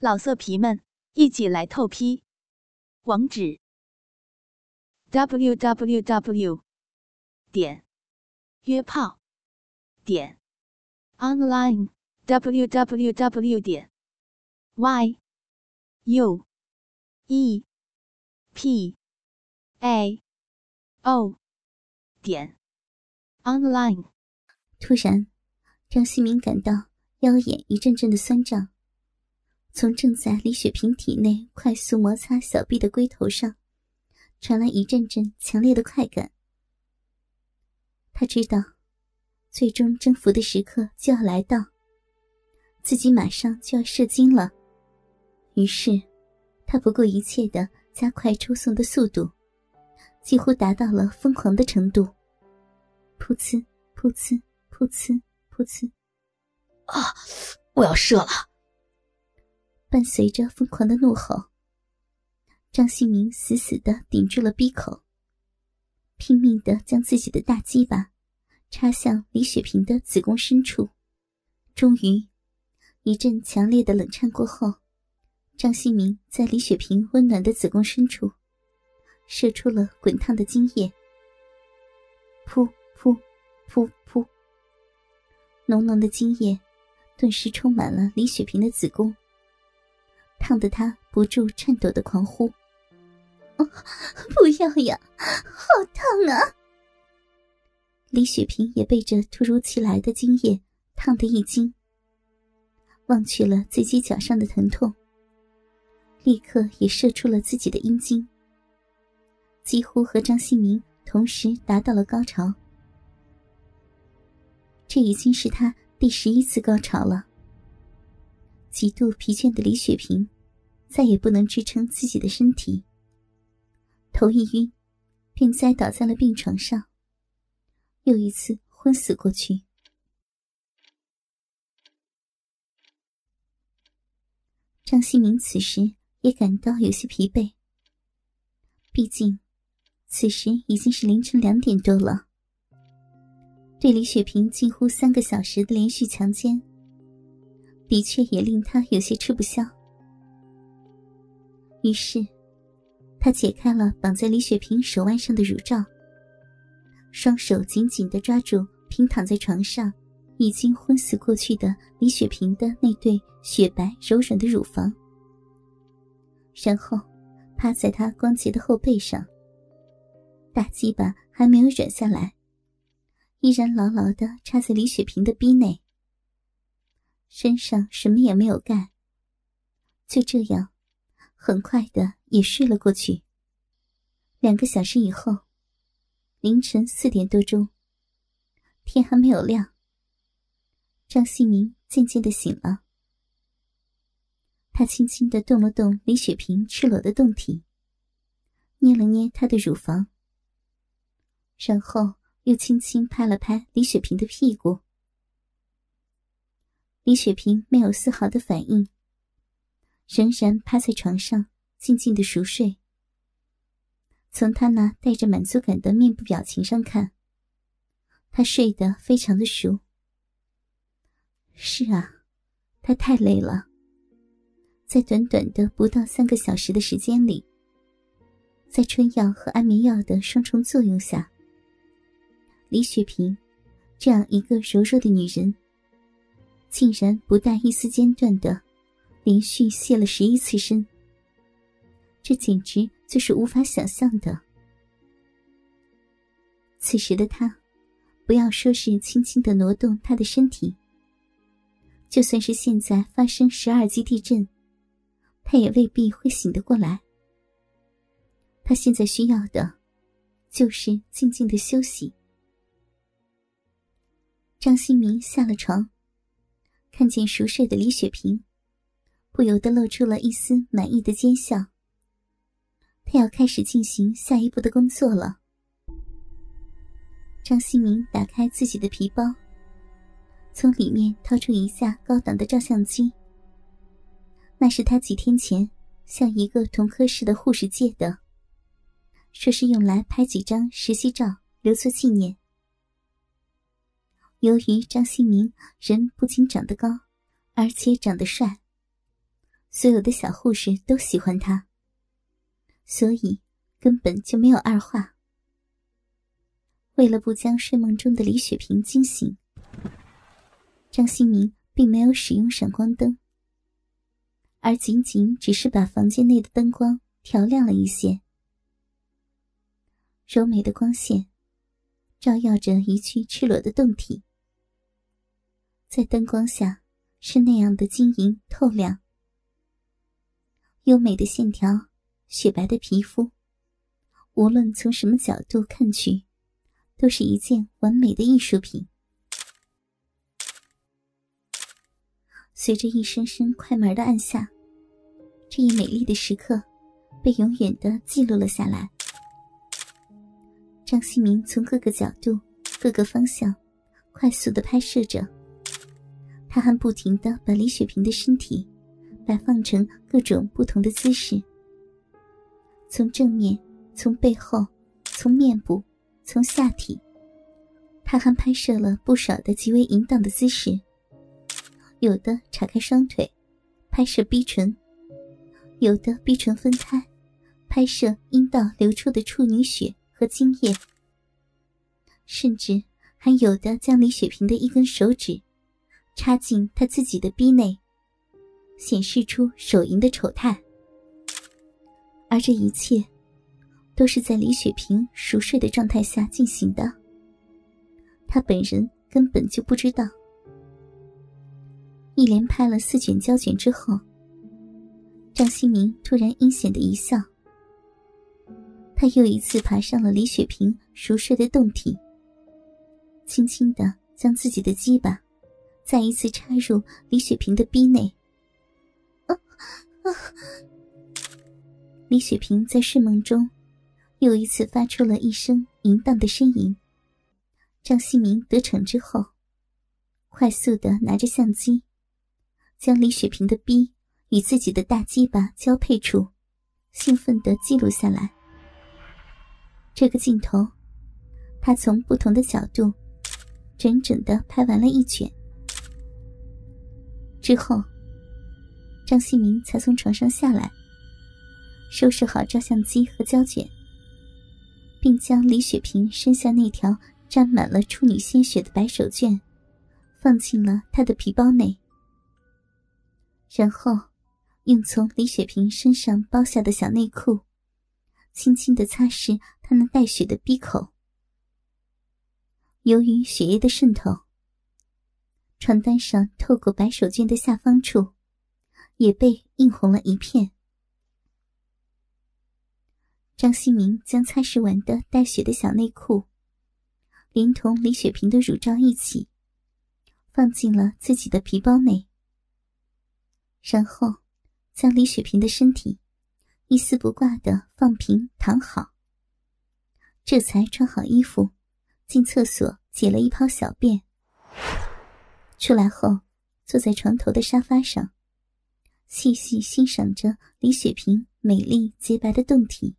老色皮们，一起来透批！网址：w w w 点约炮点 online w w w 点 y u e p a o 点 online。突然，张新明感到腰眼一阵阵的酸胀。从正在李雪萍体内快速摩擦小臂的龟头上，传来一阵阵强烈的快感。他知道，最终征服的时刻就要来到，自己马上就要射精了。于是，他不顾一切的加快抽送的速度，几乎达到了疯狂的程度。噗呲，噗呲，噗呲，噗呲！啊！我要射了！伴随着疯狂的怒吼，张新明死死的顶住了闭口，拼命的将自己的大鸡巴插向李雪萍的子宫深处。终于，一阵强烈的冷颤过后，张新明在李雪萍温暖的子宫深处射出了滚烫的精液。噗噗噗噗！浓浓的精液顿时充满了李雪萍的子宫。烫得他不住颤抖的狂呼：“不要呀，好烫啊！”李雪萍也被这突如其来的精液烫得一惊，忘却了自己脚上的疼痛，立刻也射出了自己的阴茎，几乎和张新明同时达到了高潮。这已经是他第十一次高潮了。极度疲倦的李雪萍，再也不能支撑自己的身体，头一晕，便栽倒在了病床上，又一次昏死过去。张新明此时也感到有些疲惫，毕竟此时已经是凌晨两点多了，对李雪萍近乎三个小时的连续强奸。的确也令他有些吃不消，于是，他解开了绑在李雪萍手腕上的乳罩，双手紧紧的抓住平躺在床上、已经昏死过去的李雪萍的那对雪白柔软的乳房，然后趴在她光洁的后背上，大鸡巴还没有软下来，依然牢牢的插在李雪萍的逼内。身上什么也没有干，就这样，很快的也睡了过去。两个小时以后，凌晨四点多钟，天还没有亮，张新明渐渐的醒了。他轻轻的动了动李雪萍赤裸的胴体，捏了捏她的乳房，然后又轻轻拍了拍李雪萍的屁股。李雪萍没有丝毫的反应，仍然趴在床上静静的熟睡。从她那带着满足感的面部表情上看，她睡得非常的熟。是啊，她太累了，在短短的不到三个小时的时间里，在春药和安眠药的双重作用下，李雪萍这样一个柔弱的女人。竟然不带一丝间断的，连续泄了十一次身。这简直就是无法想象的。此时的他，不要说是轻轻的挪动他的身体，就算是现在发生十二级地震，他也未必会醒得过来。他现在需要的，就是静静的休息。张新明下了床。看见熟睡的李雪萍，不由得露出了一丝满意的奸笑。他要开始进行下一步的工作了。张新明打开自己的皮包，从里面掏出一架高档的照相机。那是他几天前向一个同科室的护士借的，说是用来拍几张实习照留作纪念。由于张新明人不仅长得高，而且长得帅，所有的小护士都喜欢他，所以根本就没有二话。为了不将睡梦中的李雪萍惊醒，张新明并没有使用闪光灯，而仅仅只是把房间内的灯光调亮了一些。柔美的光线照耀着一具赤裸的胴体，在灯光下是那样的晶莹透亮。优美的线条，雪白的皮肤，无论从什么角度看去，都是一件完美的艺术品。随着一声声快门的按下，这一美丽的时刻被永远的记录了下来。张新明从各个角度、各个方向快速的拍摄着，他还不停的把李雪萍的身体。摆放成各种不同的姿势，从正面，从背后，从面部，从下体，他还拍摄了不少的极为淫荡的姿势。有的叉开双腿，拍摄逼唇；有的逼唇分开，拍摄阴道流出的处女血和精液；甚至还有的将李雪萍的一根手指插进他自己的逼内。显示出手淫的丑态，而这一切都是在李雪萍熟睡的状态下进行的。他本人根本就不知道。一连拍了四卷胶卷之后，张新明突然阴险的一笑。他又一次爬上了李雪萍熟睡的胴体，轻轻的将自己的鸡巴再一次插入李雪萍的逼内。李雪萍在睡梦中，又一次发出了一声淫荡的呻吟。张新明得逞之后，快速的拿着相机，将李雪萍的逼与自己的大鸡巴交配处，兴奋的记录下来。这个镜头，他从不同的角度，整整的拍完了一卷之后。张新明才从床上下来，收拾好照相机和胶卷，并将李雪萍身下那条沾满了处女鲜血的白手绢放进了他的皮包内，然后用从李雪萍身上剥下的小内裤，轻轻的擦拭她那带血的鼻口。由于血液的渗透，床单上透过白手绢的下方处。也被映红了一片。张新明将擦拭完的带血的小内裤，连同李雪萍的乳罩一起，放进了自己的皮包内，然后将李雪萍的身体一丝不挂的放平躺好，这才穿好衣服，进厕所解了一泡小便。出来后，坐在床头的沙发上。细细欣赏着李雪萍美丽洁白的胴体，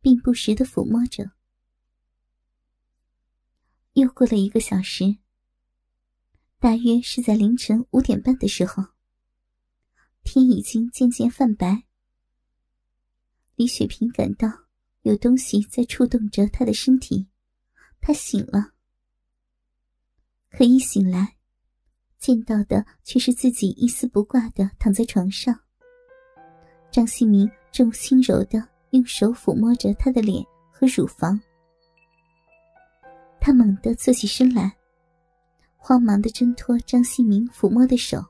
并不时的抚摸着。又过了一个小时，大约是在凌晨五点半的时候，天已经渐渐泛白。李雪萍感到有东西在触动着她的身体，她醒了。可一醒来。见到的却是自己一丝不挂的躺在床上。张新明正轻柔的用手抚摸着她的脸和乳房。他猛地坐起身来，慌忙的挣脱张新明抚摸的手，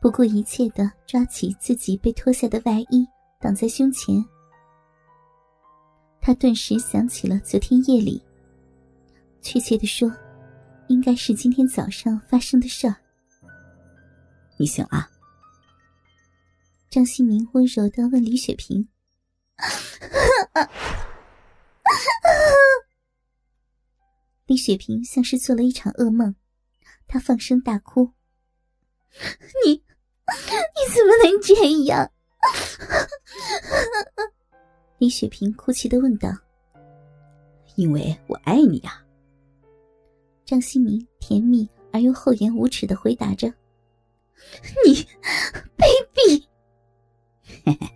不顾一切的抓起自己被脱下的外衣挡在胸前。他顿时想起了昨天夜里，确切的说。应该是今天早上发生的事儿。你醒了？张新明温柔的问李雪萍。李雪萍像是做了一场噩梦，她放声大哭：“你，你怎么能这样？”李雪萍哭泣的问道：“因为我爱你呀。”张新明甜蜜而又厚颜无耻的回答着：“你卑鄙！嘿嘿，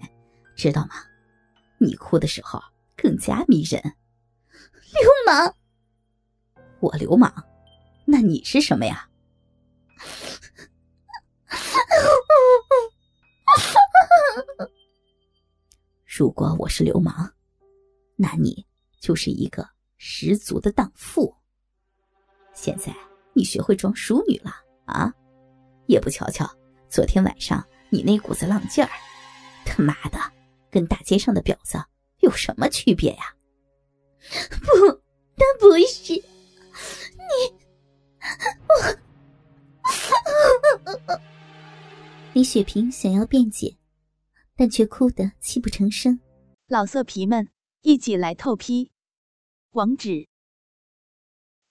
知道吗？你哭的时候更加迷人。流氓！我流氓？那你是什么呀？如果我是流氓，那你就是一个十足的荡妇。现在你学会装淑女了啊？也不瞧瞧昨天晚上你那股子浪劲儿，他妈的，跟大街上的婊子有什么区别呀？不，他不是你，我。李雪萍想要辩解，但却哭得泣不成声。老色皮们，一起来透批！网址